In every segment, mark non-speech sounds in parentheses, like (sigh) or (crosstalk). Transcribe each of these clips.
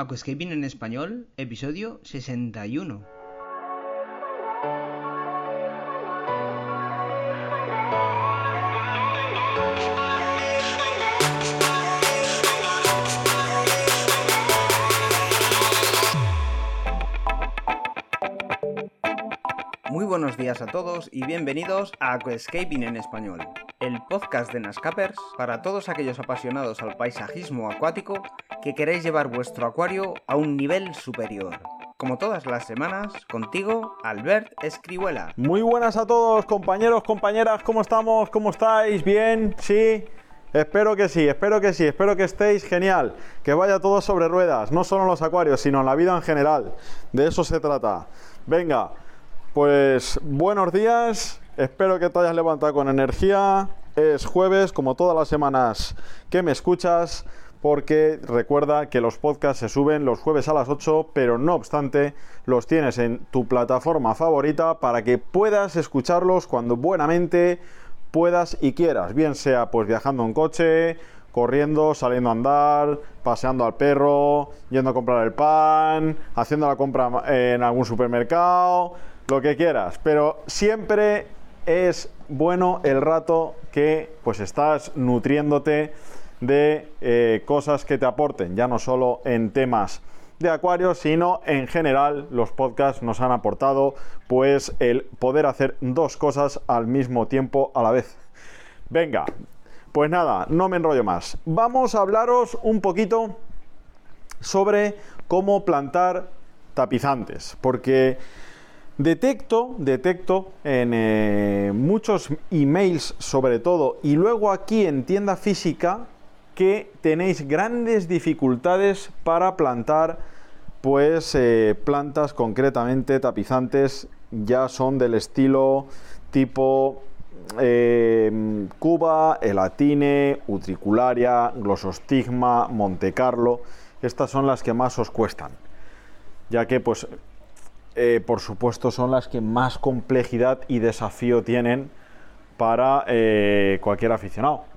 Aquascaping en español, episodio 61. Muy buenos días a todos y bienvenidos a Aquascaping en español, el podcast de Nascapers para todos aquellos apasionados al paisajismo acuático que queréis llevar vuestro acuario a un nivel superior. Como todas las semanas, contigo, Albert Escribuela. Muy buenas a todos, compañeros, compañeras, ¿cómo estamos? ¿Cómo estáis? ¿Bien? ¿Sí? Espero que sí, espero que sí, espero que estéis genial, que vaya todo sobre ruedas, no solo en los acuarios, sino en la vida en general. De eso se trata. Venga, pues buenos días, espero que te hayas levantado con energía. Es jueves, como todas las semanas que me escuchas, porque recuerda que los podcasts se suben los jueves a las 8, pero no obstante los tienes en tu plataforma favorita para que puedas escucharlos cuando buenamente puedas y quieras, bien sea pues viajando en coche, corriendo, saliendo a andar, paseando al perro, yendo a comprar el pan, haciendo la compra en algún supermercado, lo que quieras, pero siempre es bueno el rato que pues estás nutriéndote de eh, cosas que te aporten, ya no solo en temas de acuarios, sino en general los podcasts nos han aportado pues el poder hacer dos cosas al mismo tiempo a la vez. Venga, pues nada, no me enrollo más. Vamos a hablaros un poquito sobre cómo plantar tapizantes, porque Detecto, detecto en eh, muchos emails sobre todo y luego aquí en tienda física que tenéis grandes dificultades para plantar pues eh, plantas concretamente tapizantes ya son del estilo tipo eh, Cuba, Elatine, Utricularia, Glossostigma, Monte Carlo. Estas son las que más os cuestan, ya que pues eh, por supuesto, son las que más complejidad y desafío tienen para cualquier aficionado.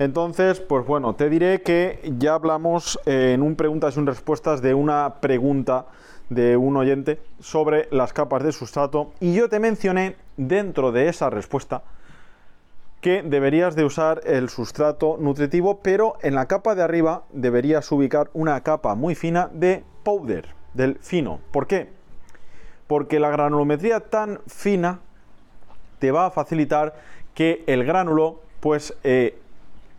Entonces, pues bueno, te diré que ya hablamos eh, en un preguntas y un respuestas de una pregunta de un oyente sobre las capas de sustrato y yo te mencioné dentro de esa respuesta que deberías de usar el sustrato nutritivo, pero en la capa de arriba deberías ubicar una capa muy fina de powder, del fino. ¿Por qué? porque la granulometría tan fina te va a facilitar que el gránulo pues eh,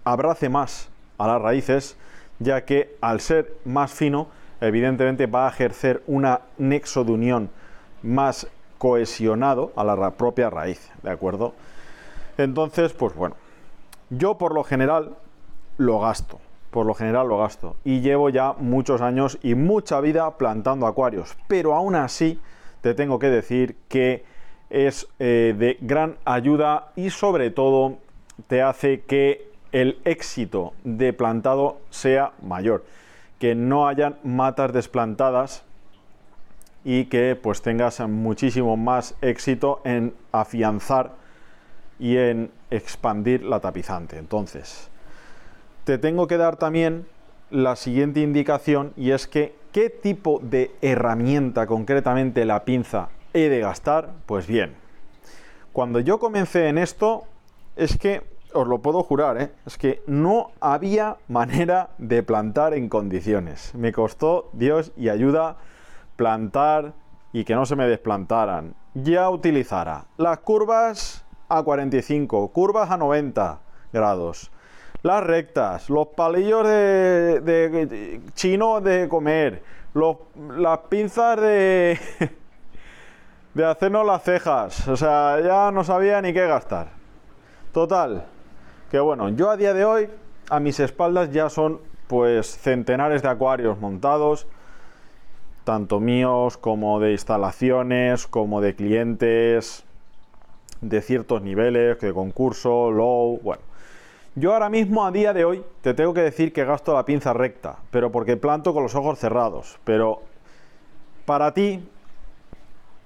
abrace más a las raíces, ya que al ser más fino, evidentemente va a ejercer un nexo de unión más cohesionado a la propia raíz, ¿de acuerdo? Entonces, pues bueno, yo por lo general lo gasto, por lo general lo gasto, y llevo ya muchos años y mucha vida plantando acuarios, pero aún así te tengo que decir que es eh, de gran ayuda y sobre todo te hace que el éxito de plantado sea mayor, que no hayan matas desplantadas y que pues tengas muchísimo más éxito en afianzar y en expandir la tapizante. Entonces, te tengo que dar también la siguiente indicación y es que ¿qué tipo de herramienta concretamente la pinza he de gastar? Pues bien, cuando yo comencé en esto es que, os lo puedo jurar, ¿eh? es que no había manera de plantar en condiciones. Me costó Dios y ayuda plantar y que no se me desplantaran. Ya utilizara las curvas a 45, curvas a 90 grados las rectas, los palillos de, chino de comer, las pinzas de, (laughs) de hacernos las cejas. O sea, ya no sabía ni qué gastar. Total, que bueno, yo a día de hoy, a mis espaldas ya son pues centenares de acuarios montados, tanto míos como de instalaciones, como de clientes de ciertos niveles, de concurso, low, bueno. Yo ahora mismo, a día de hoy, te tengo que decir que gasto la pinza recta, pero porque planto con los ojos cerrados. Pero para ti,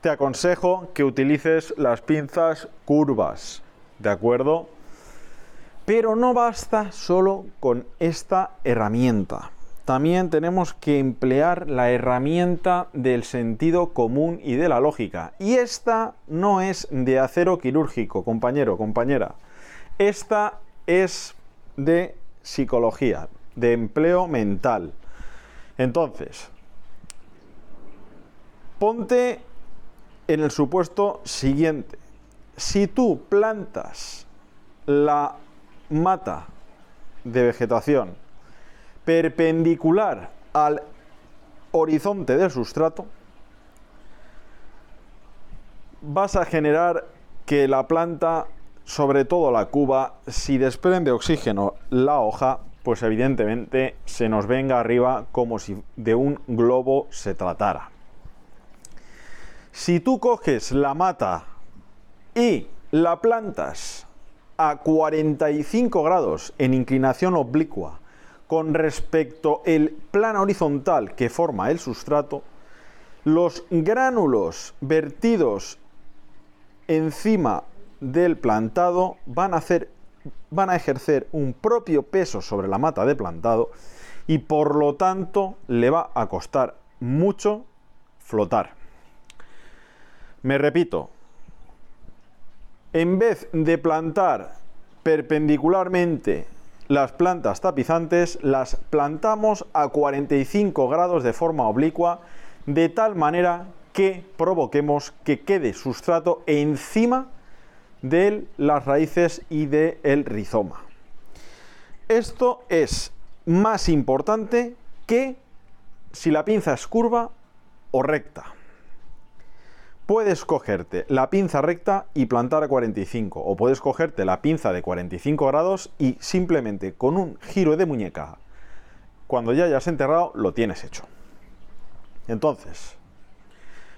te aconsejo que utilices las pinzas curvas, ¿de acuerdo? Pero no basta solo con esta herramienta. también tenemos que emplear la herramienta del sentido común y de la lógica. Y esta no es de acero quirúrgico, compañero, compañera. Esta es de psicología, de empleo mental. Entonces, ponte en el supuesto siguiente. Si tú plantas la mata de vegetación perpendicular al horizonte del sustrato, vas a generar que la planta, sobre todo la cuba, si desprende oxígeno la hoja, pues evidentemente se nos venga arriba como si de un globo se tratara. Si tú coges la mata y la plantas a 45 grados en inclinación oblicua con respecto al plano horizontal que forma el sustrato, los gránulos vertidos encima del plantado van a, hacer, van a ejercer un propio peso sobre la mata de plantado y por lo tanto le va a costar mucho flotar. Me repito, en vez de plantar perpendicularmente las plantas tapizantes, las plantamos a 45 grados de forma oblicua, de tal manera que provoquemos que quede sustrato encima de las raíces y del rizoma. Esto es más importante que si la pinza es curva o recta puedes cogerte la pinza recta y plantar a 45 o puedes cogerte la pinza de 45 grados y simplemente con un giro de muñeca cuando ya hayas enterrado lo tienes hecho. Entonces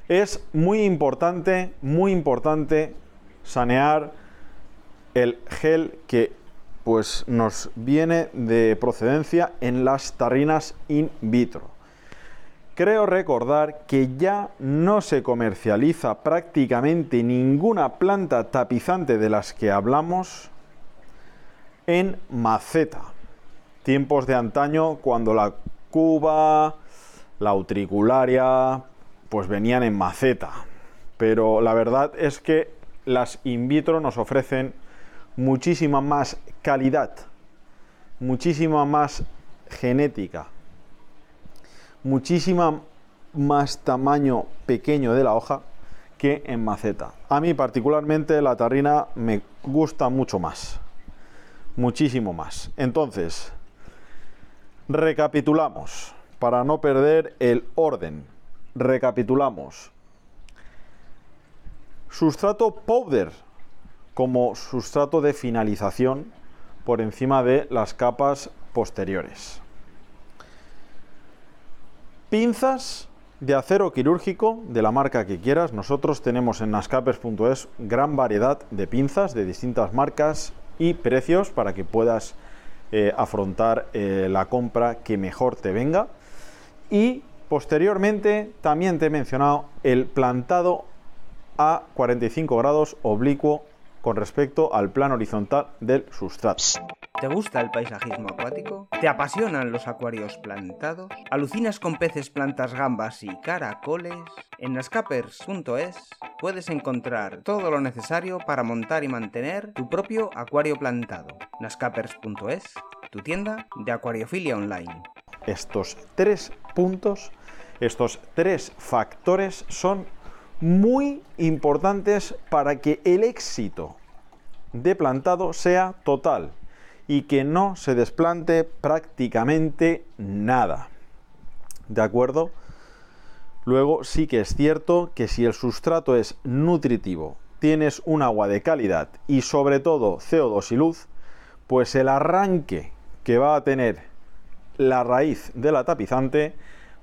es muy importante muy importante sanear el gel que pues nos viene de procedencia en las tarrinas in vitro Creo recordar que ya no se comercializa prácticamente ninguna planta tapizante de las que hablamos en maceta. Tiempos de antaño cuando la cuba, la utricularia, pues venían en maceta. Pero la verdad es que las in vitro nos ofrecen muchísima más calidad, muchísima más genética, muchísima más tamaño pequeño de la hoja que en maceta. A mí particularmente la tarrina me gusta mucho más, muchísimo más. Entonces, recapitulamos, para no perder el orden, recapitulamos. Sustrato powder como sustrato de finalización por encima de las capas posteriores. Pinzas de acero quirúrgico de la marca que quieras. Nosotros tenemos en nascapers.es gran variedad de pinzas de distintas marcas y precios para que puedas eh, afrontar eh, la compra que mejor te venga. Y posteriormente también te he mencionado el plantado a 45 grados oblicuo con respecto al plano horizontal del sustrato. ¿Te gusta el paisajismo acuático? ¿Te apasionan los acuarios plantados? ¿Alucinas con peces, plantas, gambas y caracoles? En nascapers.es puedes encontrar todo lo necesario para montar y mantener tu propio acuario plantado. nascapers.es, tu tienda de acuariofilia online. Estos tres puntos, estos tres factores son muy importantes para que el éxito de plantado sea total y que no se desplante prácticamente nada. ¿De acuerdo? Luego sí que es cierto que si el sustrato es nutritivo, tienes un agua de calidad y sobre todo CO2 y luz, pues el arranque que va a tener la raíz de la tapizante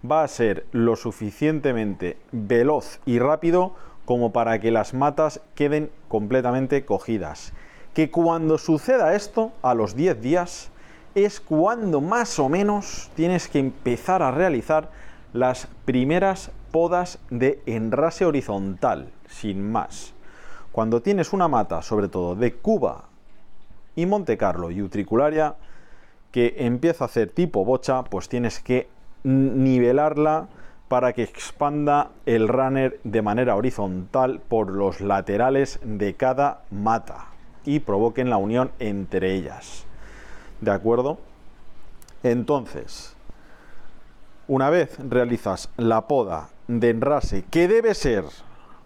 va a ser lo suficientemente veloz y rápido como para que las matas queden completamente cogidas que cuando suceda esto, a los 10 días, es cuando más o menos tienes que empezar a realizar las primeras podas de enrase horizontal, sin más. Cuando tienes una mata, sobre todo de Cuba y Monte Carlo y utricularia, que empieza a hacer tipo bocha, pues tienes que nivelarla para que expanda el runner de manera horizontal por los laterales de cada mata y provoquen la unión entre ellas. ¿De acuerdo? Entonces, una vez realizas la poda de enrase, que debe ser,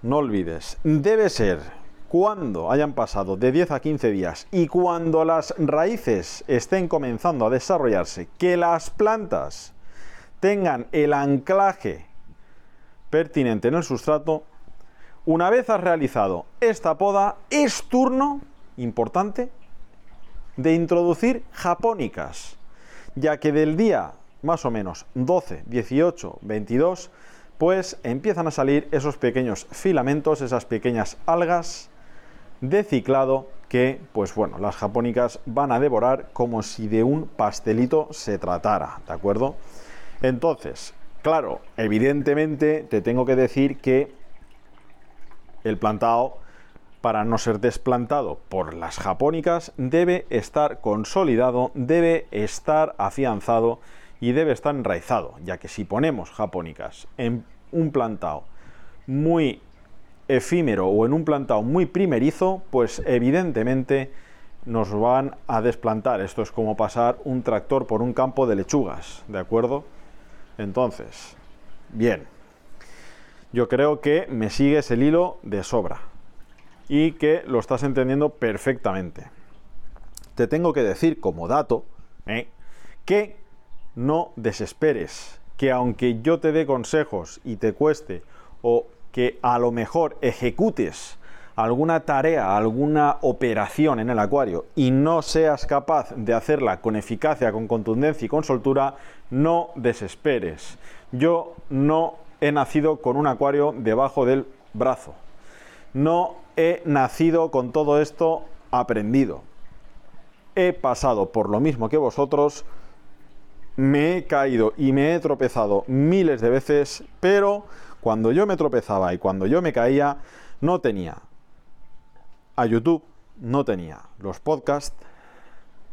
no olvides, debe ser cuando hayan pasado de 10 a 15 días y cuando las raíces estén comenzando a desarrollarse, que las plantas tengan el anclaje pertinente en el sustrato, una vez has realizado esta poda, es turno, importante, de introducir japónicas, ya que del día más o menos 12, 18, 22, pues empiezan a salir esos pequeños filamentos, esas pequeñas algas de ciclado que, pues bueno, las japónicas van a devorar como si de un pastelito se tratara, ¿de acuerdo? Entonces, claro, evidentemente te tengo que decir que el plantado, para no ser desplantado por las japónicas, debe estar consolidado, debe estar afianzado y debe estar enraizado, ya que si ponemos japónicas en un plantado muy efímero o en un plantado muy primerizo, pues evidentemente nos van a desplantar. Esto es como pasar un tractor por un campo de lechugas, ¿de acuerdo? Entonces, bien, yo creo que me sigues el hilo de sobra y que lo estás entendiendo perfectamente. Te tengo que decir como dato ¿eh? que no desesperes, que aunque yo te dé consejos y te cueste o que a lo mejor ejecutes alguna tarea, alguna operación en el acuario y no seas capaz de hacerla con eficacia, con contundencia y con soltura, no desesperes. Yo no he nacido con un acuario debajo del brazo. No he nacido con todo esto aprendido. He pasado por lo mismo que vosotros, me he caído y me he tropezado miles de veces, pero cuando yo me tropezaba y cuando yo me caía, no tenía a YouTube, no tenía los podcasts,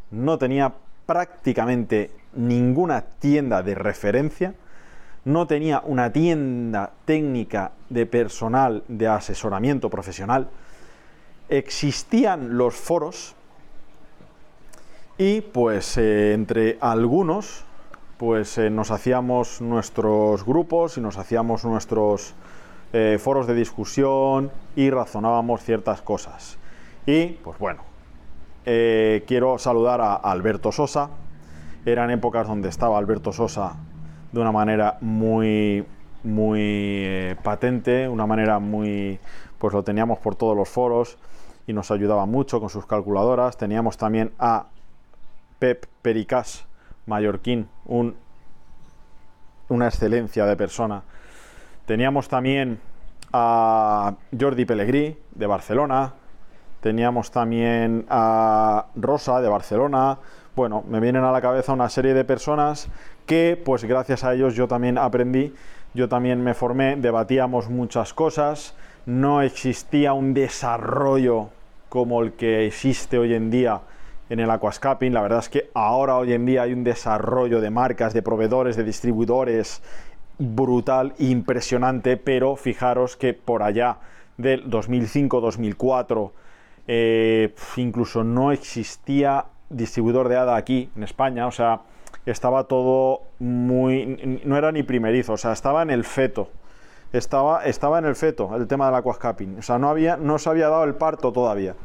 no tenía prácticamente ninguna tienda de referencia, no tenía una tienda técnica de personal de asesoramiento profesional, existían los foros y pues eh, entre algunos pues eh, nos hacíamos nuestros grupos y nos hacíamos nuestros eh, foros de discusión y razonábamos ciertas cosas. Y pues bueno, quiero saludar a Alberto Sosa. Eran épocas donde estaba Alberto Sosa de una manera muy, muy patente, una manera muy, pues lo teníamos por todos los foros y nos ayudaba mucho con sus calculadoras. Teníamos también a Pep Pericas mallorquín, un, una excelencia de persona. Teníamos también a Jordi Pellegrí de Barcelona, teníamos también a Rosa de Barcelona. Bueno, me vienen a la cabeza una serie de personas que, pues gracias a ellos yo también aprendí, yo también me formé, debatíamos muchas cosas, no existía un desarrollo como el que existe hoy en día en el aquascaping. La verdad es que ahora, hoy en día, hay un desarrollo de marcas, de proveedores, de distribuidores brutal, impresionante, pero fijaros que por allá del 2005-2004 eh, incluso no existía distribuidor de hada aquí en España, o sea, estaba todo muy... no era ni primerizo, o sea, estaba en el feto. Estaba, estaba en el feto el tema del aquascaping. O sea, no, había, no se había dado el parto todavía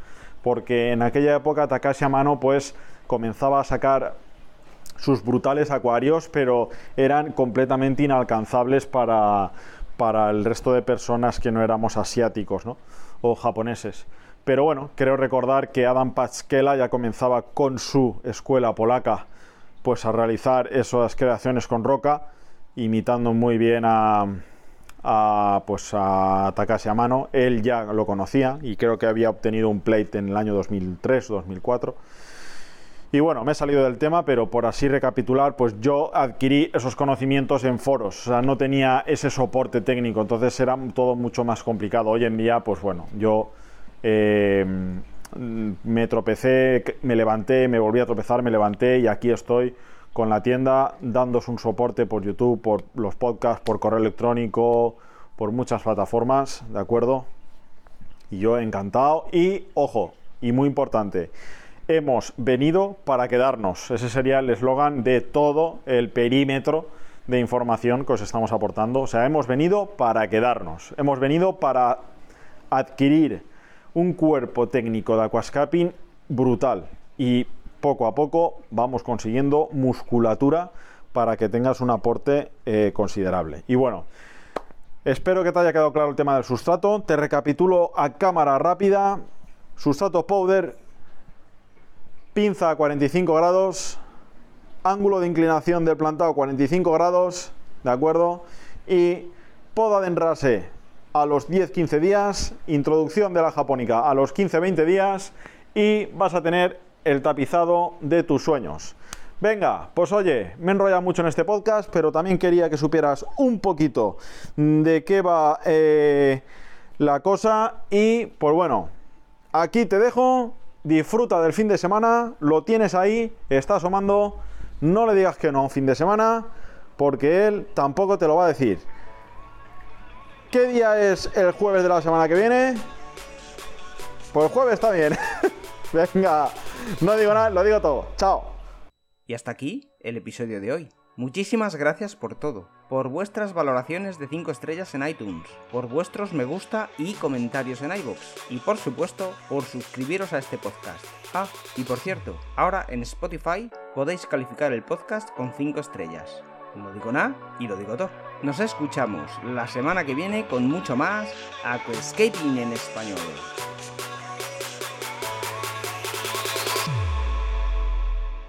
porque en aquella época Takashi Amano pues comenzaba a sacar sus brutales acuarios, pero eran completamente inalcanzables para, para el resto de personas que no éramos asiáticos o japoneses. Pero bueno, creo recordar que Adam Pachkela ya comenzaba con su escuela polaca pues a realizar esas creaciones con roca, imitando muy bien a, a, pues a Takashi Amano. Él ya lo conocía y creo que había obtenido un plate en el año 2003 o 2004. Y bueno, me he salido del tema, pero por así recapitular, pues yo adquirí esos conocimientos en foros, o sea, no tenía ese soporte técnico, entonces era todo mucho más complicado. Hoy en día, pues bueno, yo eh, me tropecé, me levanté, me volví a tropezar, me levanté y aquí estoy con la tienda dándos un soporte por YouTube, por los podcasts, por correo electrónico, por muchas plataformas, ¿de acuerdo? Y yo encantado. Y ojo, y muy importante, hemos venido para quedarnos. Ese sería el eslogan de todo el perímetro de información que os estamos aportando. O sea, hemos venido para quedarnos. Hemos venido para adquirir un cuerpo técnico de aquascaping brutal. Y poco a poco vamos consiguiendo musculatura para que tengas un aporte eh, considerable. Y bueno, espero que te haya quedado claro el tema del sustrato. Te recapitulo a cámara rápida. Sustrato powder, pinza a 45 grados, ángulo de inclinación del plantado 45 grados, ¿de acuerdo? Y poda de enrase a los 10-15 días, introducción de la japónica a los 15-20 días y vas a tener el tapizado de tus sueños. Venga, pues oye, me he enrollado mucho en este podcast, pero también quería que supieras un poquito de qué va eh, la cosa y pues bueno, aquí te dejo, disfruta del fin de semana, lo tienes ahí, está asomando, no le digas que no un fin de semana, porque él tampoco te lo va a decir. ¿Qué día es el jueves de la semana que viene? Pues el jueves está bien. (laughs) Venga, no digo nada, lo digo todo. Chao. Y hasta aquí el episodio de hoy. Muchísimas gracias por todo, por vuestras valoraciones de 5 estrellas en iTunes, por vuestros me gusta y comentarios en iVoox, y por supuesto por suscribiros a este podcast. Ah, y por cierto, ahora en Spotify podéis calificar el podcast con 5 estrellas. No digo nada y lo digo todo. Nos escuchamos la semana que viene con mucho más Aquascaping en español.